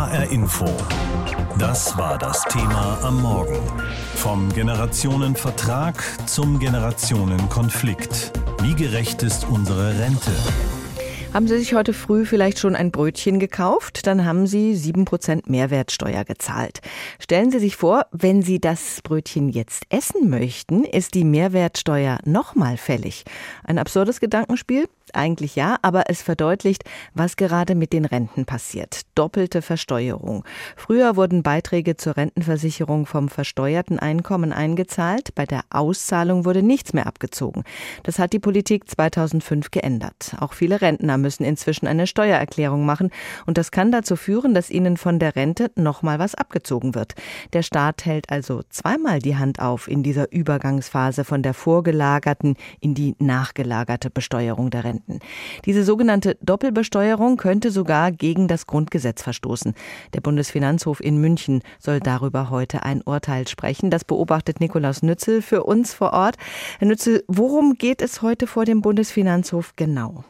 HR Info. Das war das Thema am Morgen. Vom Generationenvertrag zum Generationenkonflikt. Wie gerecht ist unsere Rente? Haben Sie sich heute früh vielleicht schon ein Brötchen gekauft? Dann haben Sie sieben Prozent Mehrwertsteuer gezahlt. Stellen Sie sich vor, wenn Sie das Brötchen jetzt essen möchten, ist die Mehrwertsteuer nochmal fällig. Ein absurdes Gedankenspiel? Eigentlich ja, aber es verdeutlicht, was gerade mit den Renten passiert. Doppelte Versteuerung. Früher wurden Beiträge zur Rentenversicherung vom versteuerten Einkommen eingezahlt. Bei der Auszahlung wurde nichts mehr abgezogen. Das hat die Politik 2005 geändert. Auch viele Rentner müssen inzwischen eine Steuererklärung machen und das kann dazu führen, dass ihnen von der Rente nochmal was abgezogen wird. Der Staat hält also zweimal die Hand auf in dieser Übergangsphase von der vorgelagerten in die nachgelagerte Besteuerung der Rente. Renten. Diese sogenannte Doppelbesteuerung könnte sogar gegen das Grundgesetz verstoßen. Der Bundesfinanzhof in München soll darüber heute ein Urteil sprechen. Das beobachtet Nikolaus Nützel für uns vor Ort. Herr Nützel, worum geht es heute vor dem Bundesfinanzhof genau?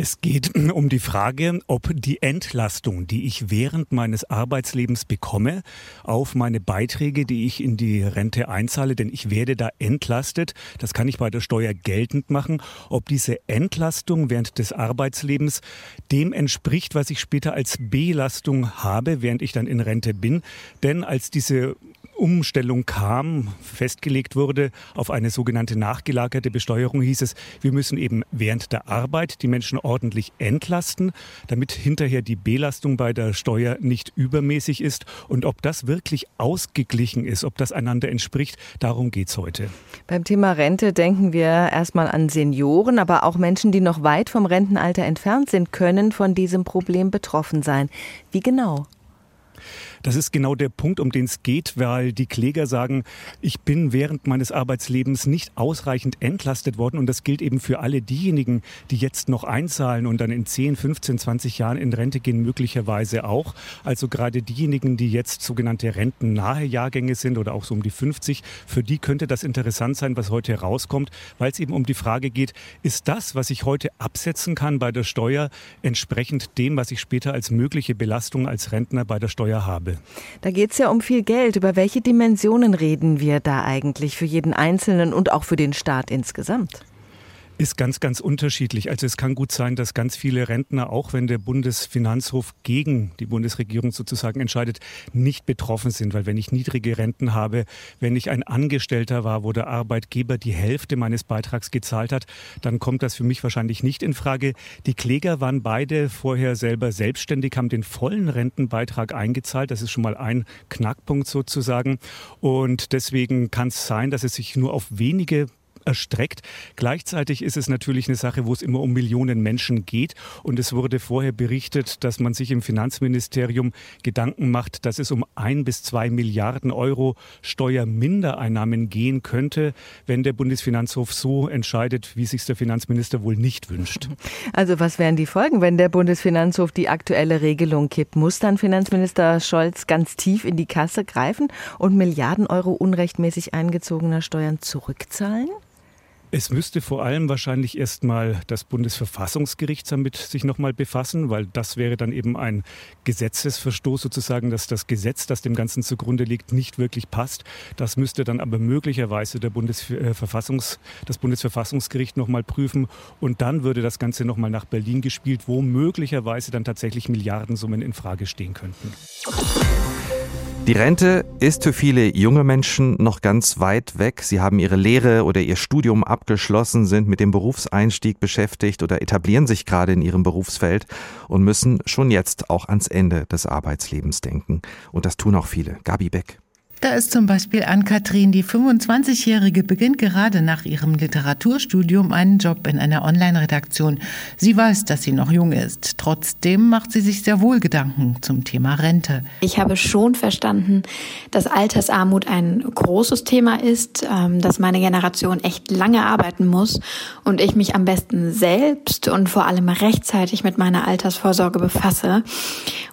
Es geht um die Frage, ob die Entlastung, die ich während meines Arbeitslebens bekomme, auf meine Beiträge, die ich in die Rente einzahle, denn ich werde da entlastet, das kann ich bei der Steuer geltend machen, ob diese Entlastung während des Arbeitslebens dem entspricht, was ich später als Belastung habe, während ich dann in Rente bin. Denn als diese Umstellung kam, festgelegt wurde auf eine sogenannte nachgelagerte Besteuerung, hieß es, wir müssen eben während der Arbeit die Menschen ordentlich entlasten, damit hinterher die Belastung bei der Steuer nicht übermäßig ist. Und ob das wirklich ausgeglichen ist, ob das einander entspricht, darum geht es heute. Beim Thema Rente denken wir erstmal an Senioren, aber auch Menschen, die noch weit vom Rentenalter entfernt sind, können von diesem Problem betroffen sein. Wie genau? Das ist genau der Punkt, um den es geht, weil die Kläger sagen, ich bin während meines Arbeitslebens nicht ausreichend entlastet worden. Und das gilt eben für alle diejenigen, die jetzt noch einzahlen und dann in 10, 15, 20 Jahren in Rente gehen, möglicherweise auch. Also gerade diejenigen, die jetzt sogenannte rentennahe Jahrgänge sind oder auch so um die 50, für die könnte das interessant sein, was heute herauskommt, weil es eben um die Frage geht, ist das, was ich heute absetzen kann bei der Steuer, entsprechend dem, was ich später als mögliche Belastung als Rentner bei der Steuer habe? habe. Da geht es ja um viel Geld. Über welche Dimensionen reden wir da eigentlich für jeden Einzelnen und auch für den Staat insgesamt? Ist ganz, ganz unterschiedlich. Also es kann gut sein, dass ganz viele Rentner, auch wenn der Bundesfinanzhof gegen die Bundesregierung sozusagen entscheidet, nicht betroffen sind. Weil wenn ich niedrige Renten habe, wenn ich ein Angestellter war, wo der Arbeitgeber die Hälfte meines Beitrags gezahlt hat, dann kommt das für mich wahrscheinlich nicht in Frage. Die Kläger waren beide vorher selber selbstständig, haben den vollen Rentenbeitrag eingezahlt. Das ist schon mal ein Knackpunkt sozusagen. Und deswegen kann es sein, dass es sich nur auf wenige erstreckt. Gleichzeitig ist es natürlich eine Sache, wo es immer um Millionen Menschen geht. Und es wurde vorher berichtet, dass man sich im Finanzministerium Gedanken macht, dass es um ein bis zwei Milliarden Euro Steuermindereinnahmen gehen könnte, wenn der Bundesfinanzhof so entscheidet, wie sich der Finanzminister wohl nicht wünscht. Also was wären die Folgen, wenn der Bundesfinanzhof die aktuelle Regelung kippt? Muss dann Finanzminister Scholz ganz tief in die Kasse greifen und Milliarden Euro unrechtmäßig eingezogener Steuern zurückzahlen? Es müsste vor allem wahrscheinlich erstmal das Bundesverfassungsgericht damit sich nochmal befassen, weil das wäre dann eben ein Gesetzesverstoß sozusagen, dass das Gesetz, das dem Ganzen zugrunde liegt, nicht wirklich passt. Das müsste dann aber möglicherweise der Bundesverfassungs, das Bundesverfassungsgericht nochmal prüfen und dann würde das Ganze nochmal nach Berlin gespielt, wo möglicherweise dann tatsächlich Milliardensummen in Frage stehen könnten. Die Rente ist für viele junge Menschen noch ganz weit weg. Sie haben ihre Lehre oder ihr Studium abgeschlossen, sind mit dem Berufseinstieg beschäftigt oder etablieren sich gerade in ihrem Berufsfeld und müssen schon jetzt auch ans Ende des Arbeitslebens denken. Und das tun auch viele. Gabi Beck. Da ist zum Beispiel Ann-Kathrin, die 25-Jährige, beginnt gerade nach ihrem Literaturstudium einen Job in einer Online-Redaktion. Sie weiß, dass sie noch jung ist. Trotzdem macht sie sich sehr wohl Gedanken zum Thema Rente. Ich habe schon verstanden, dass Altersarmut ein großes Thema ist, ähm, dass meine Generation echt lange arbeiten muss und ich mich am besten selbst und vor allem rechtzeitig mit meiner Altersvorsorge befasse.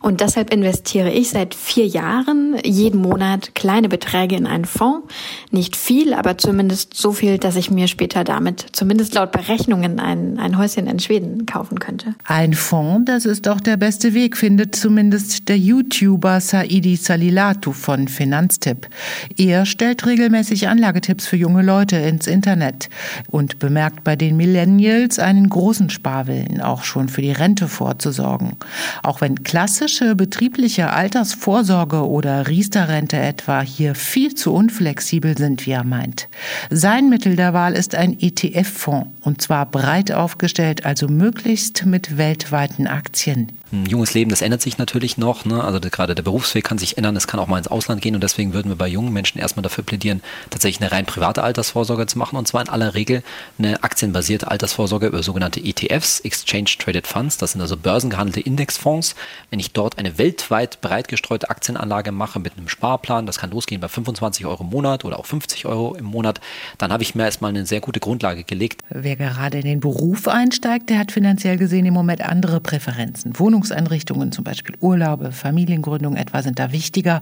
Und deshalb investiere ich seit vier Jahren jeden Monat klein kleine Beträge in einen Fonds. Nicht viel, aber zumindest so viel, dass ich mir später damit, zumindest laut Berechnungen, ein, ein Häuschen in Schweden kaufen könnte. Ein Fonds, das ist doch der beste Weg, findet zumindest der YouTuber Saidi Salilatu von Finanztipp. Er stellt regelmäßig Anlagetipps für junge Leute ins Internet und bemerkt bei den Millennials einen großen Sparwillen, auch schon für die Rente vorzusorgen. Auch wenn klassische betriebliche Altersvorsorge oder Riester-Rente etwa hier viel zu unflexibel sind, wie er meint. Sein Mittel der Wahl ist ein ETF-Fonds und zwar breit aufgestellt, also möglichst mit weltweiten Aktien ein junges Leben, das ändert sich natürlich noch. Ne? Also gerade der Berufsweg kann sich ändern, es kann auch mal ins Ausland gehen und deswegen würden wir bei jungen Menschen erstmal dafür plädieren, tatsächlich eine rein private Altersvorsorge zu machen und zwar in aller Regel eine aktienbasierte Altersvorsorge über sogenannte ETFs, Exchange Traded Funds. Das sind also börsengehandelte Indexfonds. Wenn ich dort eine weltweit breit gestreute Aktienanlage mache mit einem Sparplan, das kann losgehen bei 25 Euro im Monat oder auch 50 Euro im Monat, dann habe ich mir erstmal eine sehr gute Grundlage gelegt. Wer gerade in den Beruf einsteigt, der hat finanziell gesehen im Moment andere Präferenzen. Wohnungs Bildungseinrichtungen, zum Beispiel Urlaube, Familiengründung etwa, sind da wichtiger.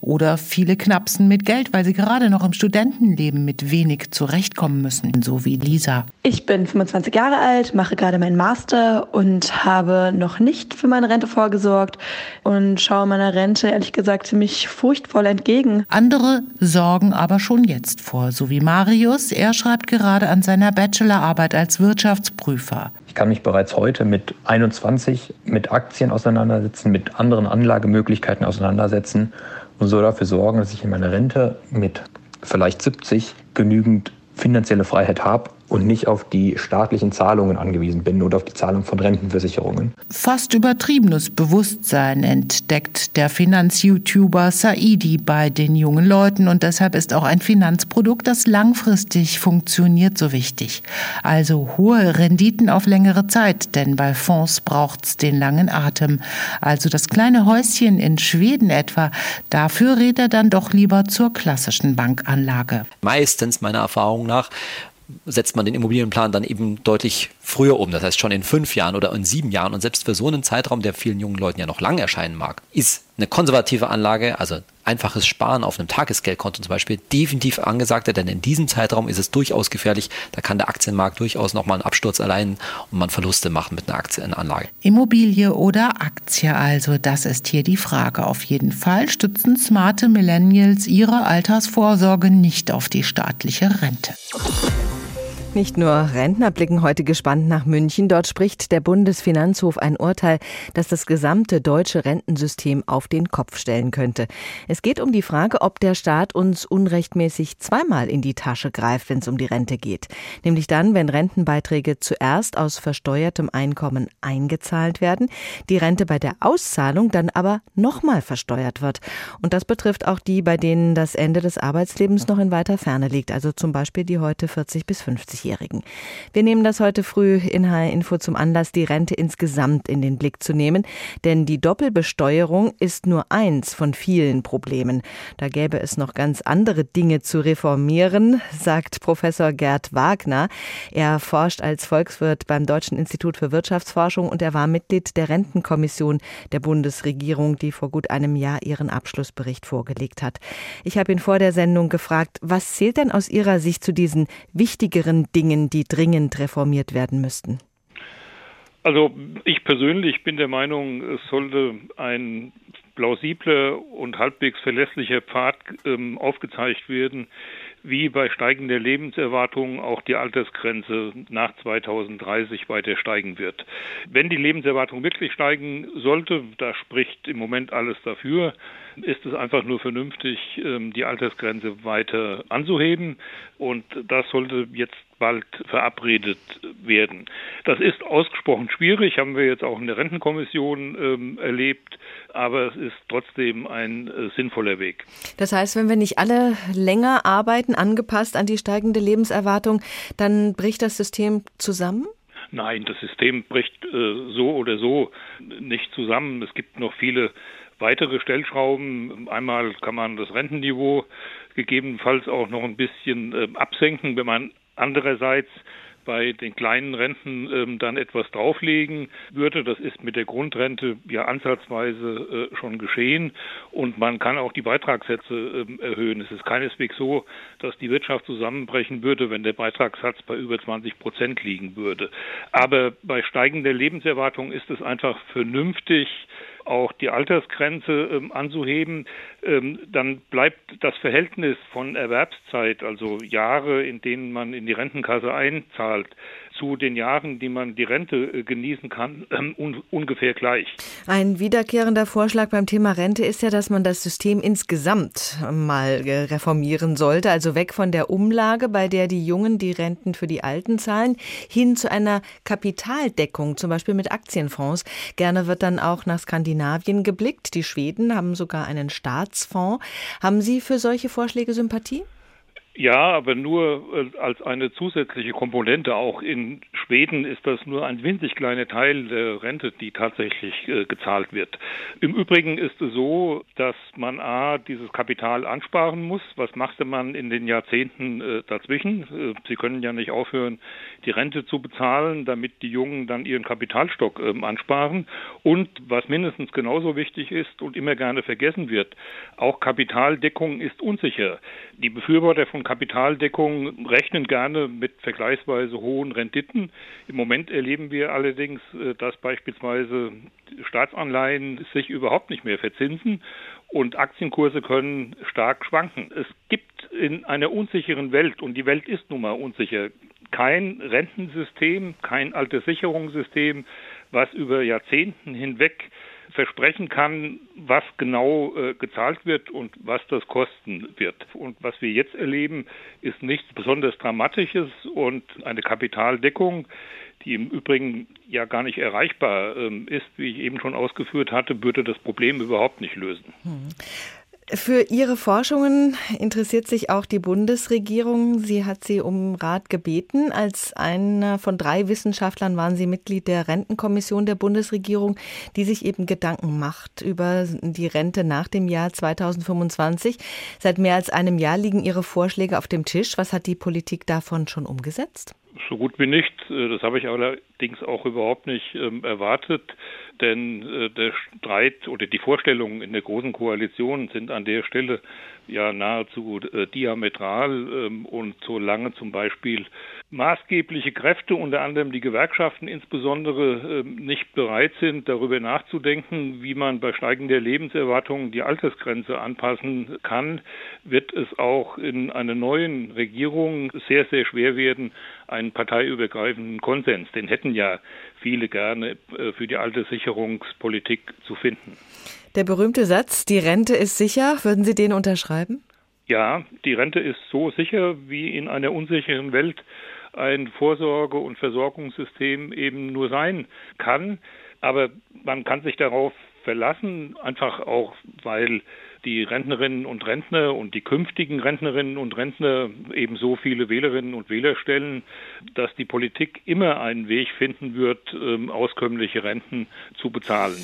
Oder viele knapsen mit Geld, weil sie gerade noch im Studentenleben mit wenig zurechtkommen müssen, so wie Lisa. Ich bin 25 Jahre alt, mache gerade meinen Master und habe noch nicht für meine Rente vorgesorgt und schaue meiner Rente ehrlich gesagt ziemlich furchtvoll entgegen. Andere sorgen aber schon jetzt vor, so wie Marius. Er schreibt gerade an seiner Bachelorarbeit als Wirtschaftsprüfer. Ich kann mich bereits heute mit 21 mit Aktien auseinandersetzen, mit anderen Anlagemöglichkeiten auseinandersetzen und so dafür sorgen, dass ich in meiner Rente mit vielleicht 70 genügend finanzielle Freiheit habe und nicht auf die staatlichen Zahlungen angewiesen bin oder auf die Zahlung von Rentenversicherungen. Fast übertriebenes Bewusstsein entdeckt der Finanz-YouTuber Saidi bei den jungen Leuten und deshalb ist auch ein Finanzprodukt, das langfristig funktioniert, so wichtig. Also hohe Renditen auf längere Zeit, denn bei Fonds braucht's den langen Atem. Also das kleine Häuschen in Schweden etwa, dafür rät er dann doch lieber zur klassischen Bankanlage. Meistens meiner Erfahrung nach setzt man den Immobilienplan dann eben deutlich früher um. Das heißt schon in fünf Jahren oder in sieben Jahren. Und selbst für so einen Zeitraum, der vielen jungen Leuten ja noch lang erscheinen mag, ist eine konservative Anlage, also einfaches Sparen auf einem Tagesgeldkonto zum Beispiel, definitiv angesagter, denn in diesem Zeitraum ist es durchaus gefährlich. Da kann der Aktienmarkt durchaus nochmal einen Absturz erleiden und man Verluste machen mit einer Aktienanlage. Immobilie oder Aktie also, das ist hier die Frage. Auf jeden Fall stützen smarte Millennials ihre Altersvorsorge nicht auf die staatliche Rente. Nicht nur Rentner blicken heute gespannt nach München. Dort spricht der Bundesfinanzhof ein Urteil, das das gesamte deutsche Rentensystem auf den Kopf stellen könnte. Es geht um die Frage, ob der Staat uns unrechtmäßig zweimal in die Tasche greift, wenn es um die Rente geht. Nämlich dann, wenn Rentenbeiträge zuerst aus versteuertem Einkommen eingezahlt werden, die Rente bei der Auszahlung dann aber nochmal versteuert wird. Und das betrifft auch die, bei denen das Ende des Arbeitslebens noch in weiter Ferne liegt, also zum Beispiel die heute 40 bis 50 50-Jährigen. Wir nehmen das heute früh in HR Info zum Anlass, die Rente insgesamt in den Blick zu nehmen, denn die Doppelbesteuerung ist nur eins von vielen Problemen. Da gäbe es noch ganz andere Dinge zu reformieren, sagt Professor Gerd Wagner. Er forscht als Volkswirt beim Deutschen Institut für Wirtschaftsforschung und er war Mitglied der Rentenkommission der Bundesregierung, die vor gut einem Jahr ihren Abschlussbericht vorgelegt hat. Ich habe ihn vor der Sendung gefragt, was zählt denn aus Ihrer Sicht zu diesen wichtigeren Dingen, die dringend reformiert werden müssten? Also ich persönlich bin der Meinung, es sollte ein plausibler und halbwegs verlässlicher Pfad ähm, aufgezeigt werden, wie bei steigender Lebenserwartung auch die Altersgrenze nach 2030 weiter steigen wird. Wenn die Lebenserwartung wirklich steigen sollte, da spricht im Moment alles dafür, ist es einfach nur vernünftig, ähm, die Altersgrenze weiter anzuheben. Und das sollte jetzt bald verabredet werden. Das ist ausgesprochen schwierig, haben wir jetzt auch in der Rentenkommission ähm, erlebt, aber es ist trotzdem ein äh, sinnvoller Weg. Das heißt, wenn wir nicht alle länger arbeiten, angepasst an die steigende Lebenserwartung, dann bricht das System zusammen? Nein, das System bricht äh, so oder so nicht zusammen. Es gibt noch viele weitere Stellschrauben. Einmal kann man das Rentenniveau gegebenenfalls auch noch ein bisschen äh, absenken, wenn man andererseits bei den kleinen Renten ähm, dann etwas drauflegen würde. Das ist mit der Grundrente ja ansatzweise äh, schon geschehen und man kann auch die Beitragssätze ähm, erhöhen. Es ist keineswegs so, dass die Wirtschaft zusammenbrechen würde, wenn der Beitragssatz bei über 20 Prozent liegen würde. Aber bei steigender Lebenserwartung ist es einfach vernünftig, auch die Altersgrenze ähm, anzuheben, ähm, dann bleibt das Verhältnis von Erwerbszeit, also Jahre, in denen man in die Rentenkasse einzahlt, zu den Jahren, die man die Rente äh, genießen kann, un ungefähr gleich. Ein wiederkehrender Vorschlag beim Thema Rente ist ja, dass man das System insgesamt mal äh, reformieren sollte, also weg von der Umlage, bei der die Jungen die Renten für die Alten zahlen, hin zu einer Kapitaldeckung, zum Beispiel mit Aktienfonds. Gerne wird dann auch nach Skandinavien geblickt. Die Schweden haben sogar einen Staatsfonds. Haben Sie für solche Vorschläge Sympathie? Ja, aber nur äh, als eine zusätzliche Komponente. Auch in Schweden ist das nur ein winzig kleiner Teil der Rente, die tatsächlich äh, gezahlt wird. Im Übrigen ist es so, dass man A, dieses Kapital ansparen muss. Was machte man in den Jahrzehnten äh, dazwischen? Sie können ja nicht aufhören, die Rente zu bezahlen, damit die Jungen dann ihren Kapitalstock ähm, ansparen. Und was mindestens genauso wichtig ist und immer gerne vergessen wird, auch Kapitaldeckung ist unsicher. Die Befürworter von Kapitaldeckung rechnen gerne mit vergleichsweise hohen Renditen. Im Moment erleben wir allerdings, äh, dass beispielsweise Staatsanleihen sich überhaupt nicht mehr verzinsen und Aktienkurse können stark schwanken. Es gibt in einer unsicheren Welt, und die Welt ist nun mal unsicher, kein Rentensystem, kein Alterssicherungssystem, was über Jahrzehnten hinweg versprechen kann, was genau äh, gezahlt wird und was das kosten wird. Und was wir jetzt erleben, ist nichts besonders Dramatisches und eine Kapitaldeckung, die im Übrigen ja gar nicht erreichbar ähm, ist, wie ich eben schon ausgeführt hatte, würde das Problem überhaupt nicht lösen. Hm. Für Ihre Forschungen interessiert sich auch die Bundesregierung. Sie hat Sie um Rat gebeten. Als einer von drei Wissenschaftlern waren Sie Mitglied der Rentenkommission der Bundesregierung, die sich eben Gedanken macht über die Rente nach dem Jahr 2025. Seit mehr als einem Jahr liegen Ihre Vorschläge auf dem Tisch. Was hat die Politik davon schon umgesetzt? So gut wie nicht. Das habe ich allerdings auch überhaupt nicht ähm, erwartet denn äh, der Streit oder die Vorstellungen in der Großen Koalition sind an der Stelle ja nahezu äh, diametral ähm, und solange zum Beispiel maßgebliche Kräfte, unter anderem die Gewerkschaften insbesondere, äh, nicht bereit sind, darüber nachzudenken, wie man bei steigender Lebenserwartung die Altersgrenze anpassen kann, wird es auch in einer neuen Regierung sehr, sehr schwer werden, einen parteiübergreifenden Konsens, den hätten ja viele gerne äh, für die Alterssicherungspolitik zu finden. Der berühmte Satz, die Rente ist sicher, würden Sie den unterschreiben? Ja, die Rente ist so sicher, wie in einer unsicheren Welt ein Vorsorge- und Versorgungssystem eben nur sein kann. Aber man kann sich darauf verlassen, einfach auch, weil die Rentnerinnen und Rentner und die künftigen Rentnerinnen und Rentner eben so viele Wählerinnen und Wähler stellen, dass die Politik immer einen Weg finden wird, ähm, auskömmliche Renten zu bezahlen.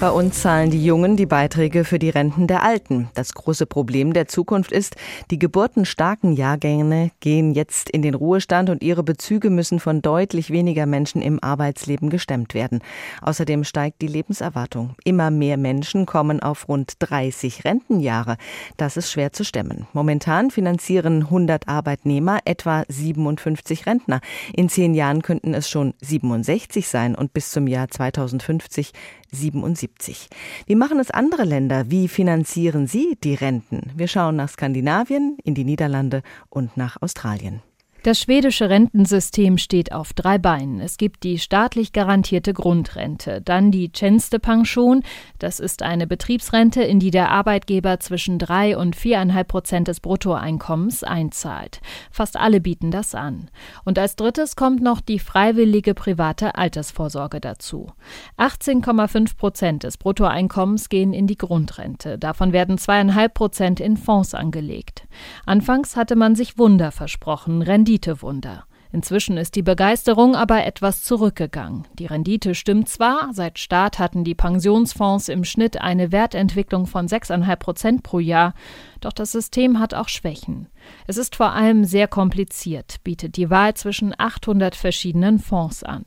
Bei uns zahlen die Jungen die Beiträge für die Renten der Alten. Das große Problem der Zukunft ist, die geburtenstarken Jahrgänge gehen jetzt in den Ruhestand und ihre Bezüge müssen von deutlich weniger Menschen im Arbeitsleben gestemmt werden. Außerdem steigt die Lebenserwartung. Immer mehr Menschen kommen auf rund 30 60 Rentenjahre. Das ist schwer zu stemmen. Momentan finanzieren 100 Arbeitnehmer etwa 57 Rentner. In zehn Jahren könnten es schon 67 sein und bis zum Jahr 2050 77. Wie machen es andere Länder? Wie finanzieren sie die Renten? Wir schauen nach Skandinavien, in die Niederlande und nach Australien. Das schwedische Rentensystem steht auf drei Beinen. Es gibt die staatlich garantierte Grundrente, dann die Tjänstepension, das ist eine Betriebsrente, in die der Arbeitgeber zwischen drei und viereinhalb Prozent des Bruttoeinkommens einzahlt. Fast alle bieten das an. Und als drittes kommt noch die freiwillige private Altersvorsorge dazu. 18,5 Prozent des Bruttoeinkommens gehen in die Grundrente. Davon werden zweieinhalb Prozent in Fonds angelegt. Anfangs hatte man sich Wunder versprochen, Renditewunder. Inzwischen ist die Begeisterung aber etwas zurückgegangen. Die Rendite stimmt zwar, seit Start hatten die Pensionsfonds im Schnitt eine Wertentwicklung von 6,5 Prozent pro Jahr, doch das System hat auch Schwächen. Es ist vor allem sehr kompliziert, bietet die Wahl zwischen 800 verschiedenen Fonds an.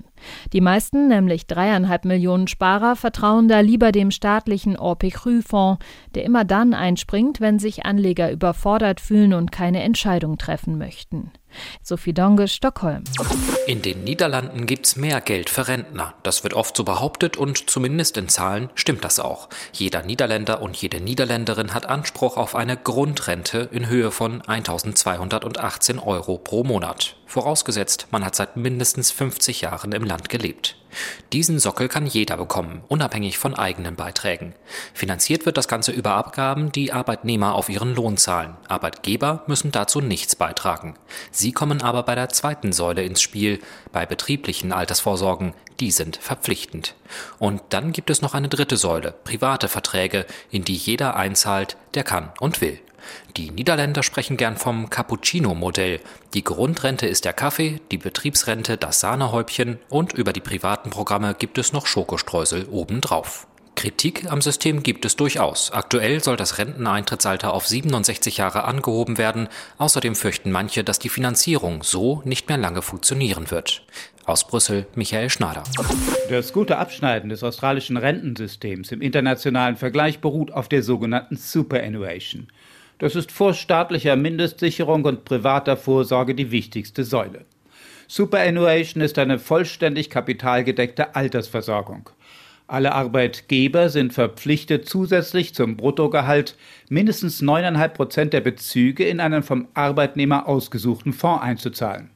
Die meisten, nämlich dreieinhalb Millionen Sparer, vertrauen da lieber dem staatlichen Orpecru-Fonds, der immer dann einspringt, wenn sich Anleger überfordert fühlen und keine Entscheidung treffen möchten. Sophie Donge, Stockholm. In den Niederlanden gibt's mehr Geld für Rentner. Das wird oft so behauptet und zumindest in Zahlen stimmt das auch. Jeder Niederländer und jede Niederländerin hat Anspruch auf eine Grundrente in Höhe von 1218 Euro pro Monat. Vorausgesetzt, man hat seit mindestens 50 Jahren im Land gelebt. Diesen Sockel kann jeder bekommen, unabhängig von eigenen Beiträgen. Finanziert wird das Ganze über Abgaben, die Arbeitnehmer auf ihren Lohn zahlen. Arbeitgeber müssen dazu nichts beitragen. Sie kommen aber bei der zweiten Säule ins Spiel, bei betrieblichen Altersvorsorgen. Die sind verpflichtend. Und dann gibt es noch eine dritte Säule, private Verträge, in die jeder einzahlt, der kann und will. Die Niederländer sprechen gern vom Cappuccino-Modell. Die Grundrente ist der Kaffee, die Betriebsrente das Sahnehäubchen und über die privaten Programme gibt es noch Schokostreusel obendrauf. Kritik am System gibt es durchaus. Aktuell soll das Renteneintrittsalter auf 67 Jahre angehoben werden. Außerdem fürchten manche, dass die Finanzierung so nicht mehr lange funktionieren wird. Aus Brüssel Michael Schneider. Das gute Abschneiden des australischen Rentensystems im internationalen Vergleich beruht auf der sogenannten Superannuation. Das ist vor staatlicher Mindestsicherung und privater Vorsorge die wichtigste Säule. Superannuation ist eine vollständig kapitalgedeckte Altersversorgung. Alle Arbeitgeber sind verpflichtet, zusätzlich zum Bruttogehalt mindestens 9,5 Prozent der Bezüge in einen vom Arbeitnehmer ausgesuchten Fonds einzuzahlen.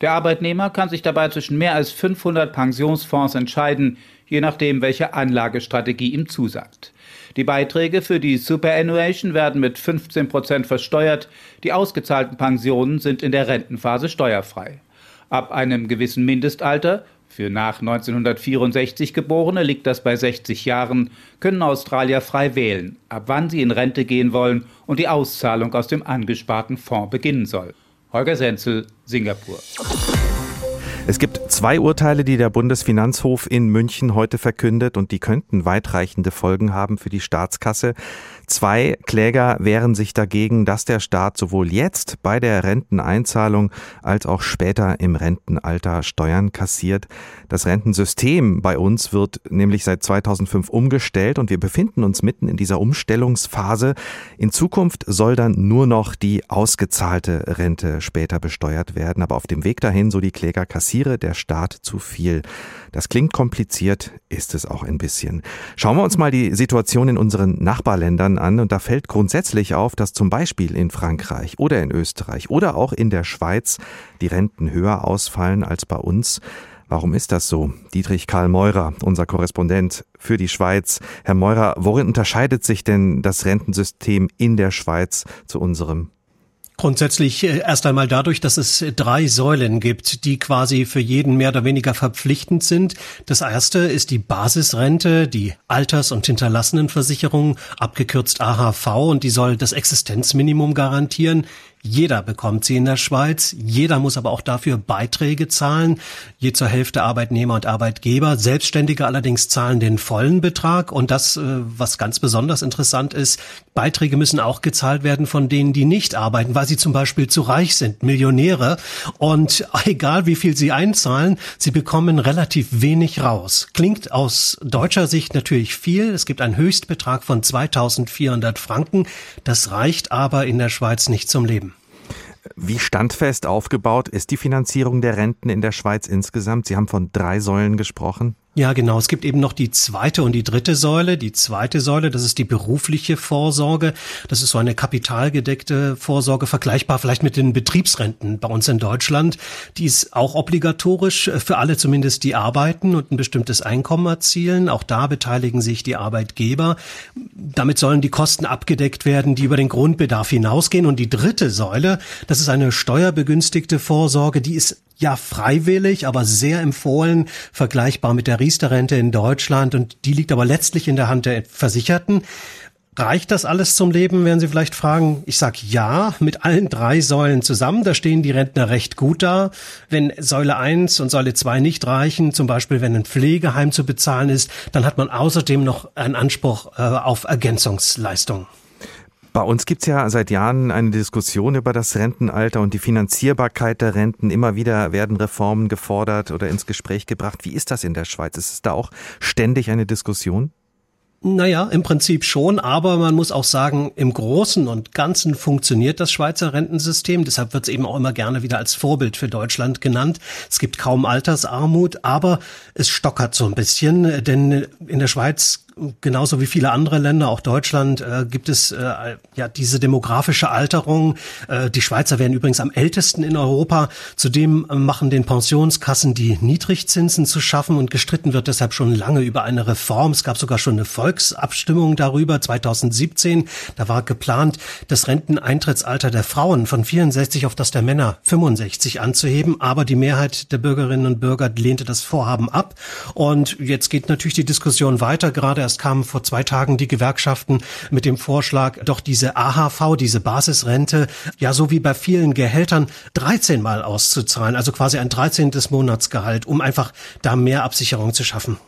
Der Arbeitnehmer kann sich dabei zwischen mehr als 500 Pensionsfonds entscheiden, je nachdem, welche Anlagestrategie ihm zusagt. Die Beiträge für die Superannuation werden mit 15 Prozent versteuert. Die ausgezahlten Pensionen sind in der Rentenphase steuerfrei. Ab einem gewissen Mindestalter, für nach 1964 Geborene liegt das bei 60 Jahren, können Australier frei wählen, ab wann sie in Rente gehen wollen und die Auszahlung aus dem angesparten Fonds beginnen soll. Holger Senzel, Singapur. Es gibt zwei Urteile, die der Bundesfinanzhof in München heute verkündet und die könnten weitreichende Folgen haben für die Staatskasse. Zwei Kläger wehren sich dagegen, dass der Staat sowohl jetzt bei der Renteneinzahlung als auch später im Rentenalter Steuern kassiert. Das Rentensystem bei uns wird nämlich seit 2005 umgestellt und wir befinden uns mitten in dieser Umstellungsphase. In Zukunft soll dann nur noch die ausgezahlte Rente später besteuert werden, aber auf dem Weg dahin, so die Kläger, kassiere der Staat zu viel. Das klingt kompliziert, ist es auch ein bisschen. Schauen wir uns mal die Situation in unseren Nachbarländern an und da fällt grundsätzlich auf, dass zum Beispiel in Frankreich oder in Österreich oder auch in der Schweiz die Renten höher ausfallen als bei uns. Warum ist das so? Dietrich Karl Meurer, unser Korrespondent für die Schweiz. Herr Meurer, worin unterscheidet sich denn das Rentensystem in der Schweiz zu unserem? Grundsätzlich äh, erst einmal dadurch, dass es drei Säulen gibt, die quasi für jeden mehr oder weniger verpflichtend sind. Das erste ist die Basisrente, die Alters- und Hinterlassenenversicherung, abgekürzt AHV, und die soll das Existenzminimum garantieren. Jeder bekommt sie in der Schweiz. Jeder muss aber auch dafür Beiträge zahlen. Je zur Hälfte Arbeitnehmer und Arbeitgeber. Selbstständige allerdings zahlen den vollen Betrag. Und das, äh, was ganz besonders interessant ist, Beiträge müssen auch gezahlt werden von denen, die nicht arbeiten, weil sie zum Beispiel zu reich sind, Millionäre. Und egal wie viel sie einzahlen, sie bekommen relativ wenig raus. Klingt aus deutscher Sicht natürlich viel. Es gibt einen Höchstbetrag von 2400 Franken. Das reicht aber in der Schweiz nicht zum Leben. Wie standfest aufgebaut ist die Finanzierung der Renten in der Schweiz insgesamt? Sie haben von drei Säulen gesprochen. Ja, genau. Es gibt eben noch die zweite und die dritte Säule. Die zweite Säule, das ist die berufliche Vorsorge. Das ist so eine kapitalgedeckte Vorsorge, vergleichbar vielleicht mit den Betriebsrenten bei uns in Deutschland. Die ist auch obligatorisch für alle zumindest, die arbeiten und ein bestimmtes Einkommen erzielen. Auch da beteiligen sich die Arbeitgeber. Damit sollen die Kosten abgedeckt werden, die über den Grundbedarf hinausgehen. Und die dritte Säule, das ist eine steuerbegünstigte Vorsorge, die ist ja freiwillig, aber sehr empfohlen, vergleichbar mit der Riester-Rente in Deutschland und die liegt aber letztlich in der Hand der Versicherten. Reicht das alles zum Leben, werden Sie vielleicht fragen. Ich sage ja, mit allen drei Säulen zusammen, da stehen die Rentner recht gut da. Wenn Säule 1 und Säule 2 nicht reichen, zum Beispiel wenn ein Pflegeheim zu bezahlen ist, dann hat man außerdem noch einen Anspruch äh, auf Ergänzungsleistungen. Bei uns gibt's ja seit Jahren eine Diskussion über das Rentenalter und die Finanzierbarkeit der Renten. Immer wieder werden Reformen gefordert oder ins Gespräch gebracht. Wie ist das in der Schweiz? Ist es da auch ständig eine Diskussion? Naja, im Prinzip schon, aber man muss auch sagen, im Großen und Ganzen funktioniert das Schweizer Rentensystem. Deshalb wird es eben auch immer gerne wieder als Vorbild für Deutschland genannt. Es gibt kaum Altersarmut, aber es stockert so ein bisschen, denn in der Schweiz genauso wie viele andere Länder, auch Deutschland, äh, gibt es äh, ja diese demografische Alterung. Äh, die Schweizer werden übrigens am ältesten in Europa. Zudem machen den Pensionskassen die Niedrigzinsen zu schaffen und gestritten wird deshalb schon lange über eine Reform. Es gab sogar schon eine Volksabstimmung darüber 2017. Da war geplant, das Renteneintrittsalter der Frauen von 64 auf das der Männer 65 anzuheben, aber die Mehrheit der Bürgerinnen und Bürger lehnte das Vorhaben ab. Und jetzt geht natürlich die Diskussion weiter, gerade erst kamen vor zwei Tagen die Gewerkschaften mit dem Vorschlag, doch diese AHV, diese Basisrente, ja so wie bei vielen Gehältern 13 Mal auszuzahlen, also quasi ein 13. Monatsgehalt, um einfach da mehr Absicherung zu schaffen.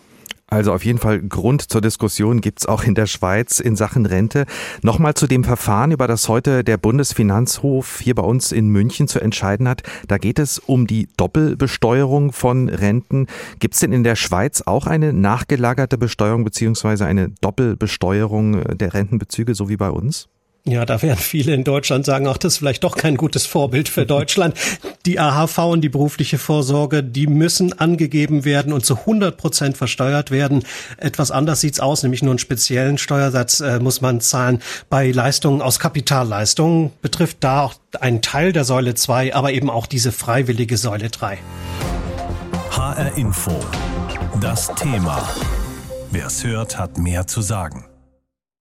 Also auf jeden Fall Grund zur Diskussion gibt's auch in der Schweiz in Sachen Rente. Nochmal zu dem Verfahren, über das heute der Bundesfinanzhof hier bei uns in München zu entscheiden hat. Da geht es um die Doppelbesteuerung von Renten. Gibt's denn in der Schweiz auch eine nachgelagerte Besteuerung beziehungsweise eine Doppelbesteuerung der Rentenbezüge, so wie bei uns? Ja, da werden viele in Deutschland sagen, ach, das ist vielleicht doch kein gutes Vorbild für Deutschland. Die AHV und die berufliche Vorsorge, die müssen angegeben werden und zu 100 Prozent versteuert werden. Etwas anders sieht's aus, nämlich nur einen speziellen Steuersatz äh, muss man zahlen. Bei Leistungen aus Kapitalleistungen betrifft da auch einen Teil der Säule 2, aber eben auch diese freiwillige Säule 3. HR Info. Das Thema. Wer es hört, hat mehr zu sagen.